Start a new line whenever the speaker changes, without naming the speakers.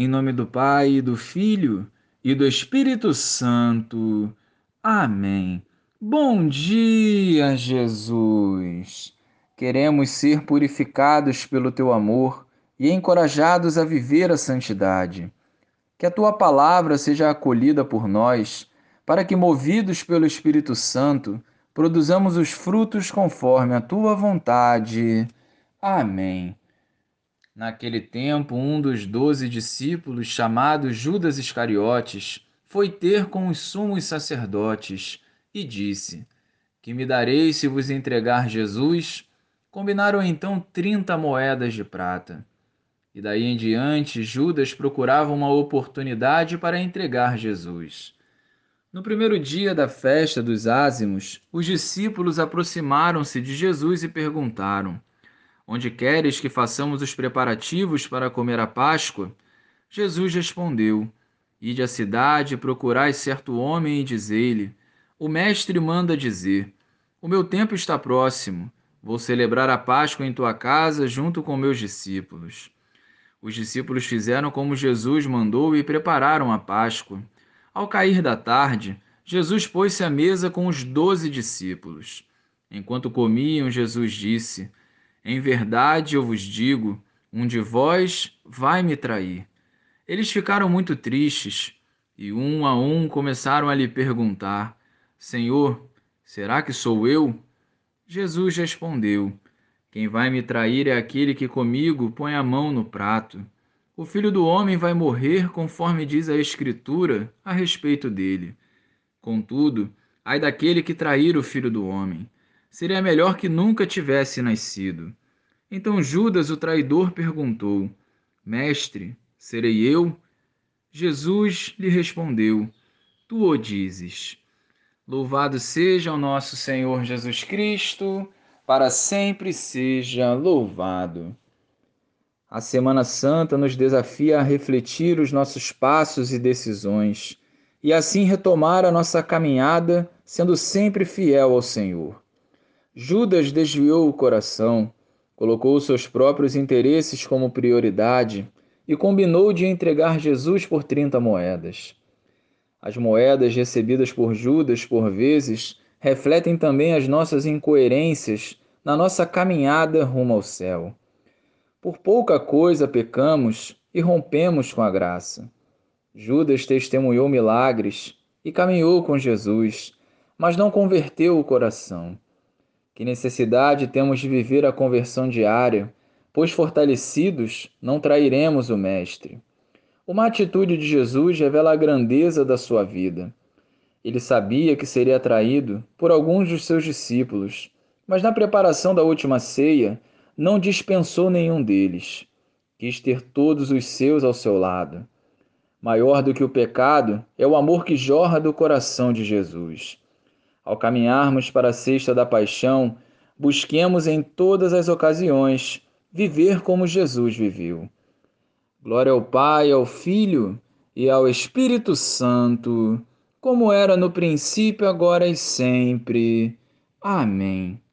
Em nome do Pai, do Filho e do Espírito Santo. Amém. Bom dia, Jesus. Queremos ser purificados pelo teu amor e encorajados a viver a santidade. Que a tua palavra seja acolhida por nós, para que, movidos pelo Espírito Santo, produzamos os frutos conforme a tua vontade. Amém. Naquele tempo, um dos doze discípulos, chamado Judas Iscariotes, foi ter com os sumos sacerdotes e disse: Que me dareis se vos entregar Jesus? Combinaram então trinta moedas de prata. E daí em diante, Judas procurava uma oportunidade para entregar Jesus. No primeiro dia da festa dos ázimos, os discípulos aproximaram-se de Jesus e perguntaram: Onde queres que façamos os preparativos para comer a Páscoa? Jesus respondeu: Ide à cidade, procurai certo homem e dizei-lhe: O mestre manda dizer: O meu tempo está próximo. Vou celebrar a Páscoa em tua casa junto com meus discípulos. Os discípulos fizeram como Jesus mandou e prepararam a Páscoa. Ao cair da tarde, Jesus pôs-se à mesa com os doze discípulos. Enquanto comiam, Jesus disse: em verdade eu vos digo: um de vós vai me trair. Eles ficaram muito tristes e um a um começaram a lhe perguntar: Senhor, será que sou eu? Jesus respondeu: Quem vai me trair é aquele que comigo põe a mão no prato. O filho do homem vai morrer conforme diz a Escritura a respeito dele. Contudo, ai daquele que trair o filho do homem seria melhor que nunca tivesse nascido. Então Judas, o traidor, perguntou: Mestre, serei eu? Jesus lhe respondeu: Tu o dizes. Louvado seja o nosso Senhor Jesus Cristo, para sempre seja louvado. A Semana Santa nos desafia a refletir os nossos passos e decisões e assim retomar a nossa caminhada, sendo sempre fiel ao Senhor. Judas desviou o coração, colocou seus próprios interesses como prioridade e combinou de entregar Jesus por 30 moedas. As moedas recebidas por Judas, por vezes, refletem também as nossas incoerências na nossa caminhada rumo ao céu. Por pouca coisa pecamos e rompemos com a graça. Judas testemunhou milagres e caminhou com Jesus, mas não converteu o coração. Que necessidade temos de viver a conversão diária, pois fortalecidos não trairemos o Mestre. Uma atitude de Jesus revela a grandeza da sua vida. Ele sabia que seria traído por alguns dos seus discípulos, mas na preparação da última ceia não dispensou nenhum deles. Quis ter todos os seus ao seu lado. Maior do que o pecado é o amor que jorra do coração de Jesus. Ao caminharmos para a sexta da paixão, busquemos em todas as ocasiões viver como Jesus viveu. Glória ao Pai, ao Filho e ao Espírito Santo, como era no princípio, agora e sempre. Amém.